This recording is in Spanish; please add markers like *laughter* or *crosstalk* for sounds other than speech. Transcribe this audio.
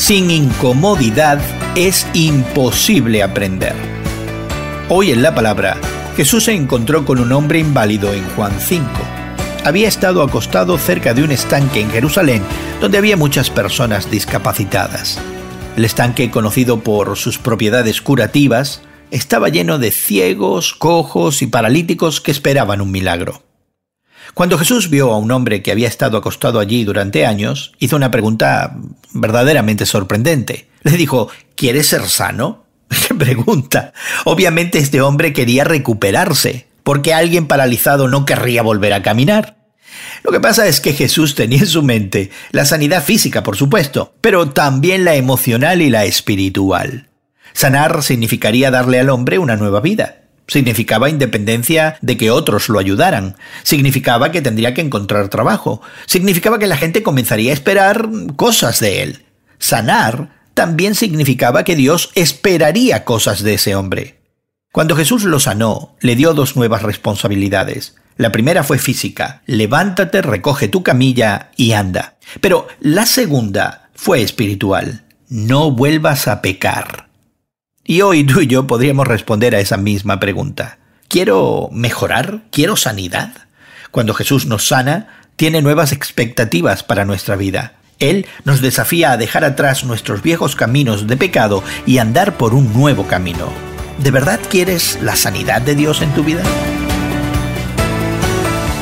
Sin incomodidad es imposible aprender. Hoy en la palabra, Jesús se encontró con un hombre inválido en Juan 5. Había estado acostado cerca de un estanque en Jerusalén donde había muchas personas discapacitadas. El estanque, conocido por sus propiedades curativas, estaba lleno de ciegos, cojos y paralíticos que esperaban un milagro. Cuando Jesús vio a un hombre que había estado acostado allí durante años, hizo una pregunta verdaderamente sorprendente. Le dijo, ¿quieres ser sano? *laughs* ¿Qué pregunta? Obviamente este hombre quería recuperarse, porque alguien paralizado no querría volver a caminar. Lo que pasa es que Jesús tenía en su mente la sanidad física, por supuesto, pero también la emocional y la espiritual. Sanar significaría darle al hombre una nueva vida. Significaba independencia de que otros lo ayudaran. Significaba que tendría que encontrar trabajo. Significaba que la gente comenzaría a esperar cosas de él. Sanar también significaba que Dios esperaría cosas de ese hombre. Cuando Jesús lo sanó, le dio dos nuevas responsabilidades. La primera fue física, levántate, recoge tu camilla y anda. Pero la segunda fue espiritual, no vuelvas a pecar. Y hoy tú y yo podríamos responder a esa misma pregunta. ¿Quiero mejorar? ¿Quiero sanidad? Cuando Jesús nos sana, tiene nuevas expectativas para nuestra vida. Él nos desafía a dejar atrás nuestros viejos caminos de pecado y andar por un nuevo camino. ¿De verdad quieres la sanidad de Dios en tu vida?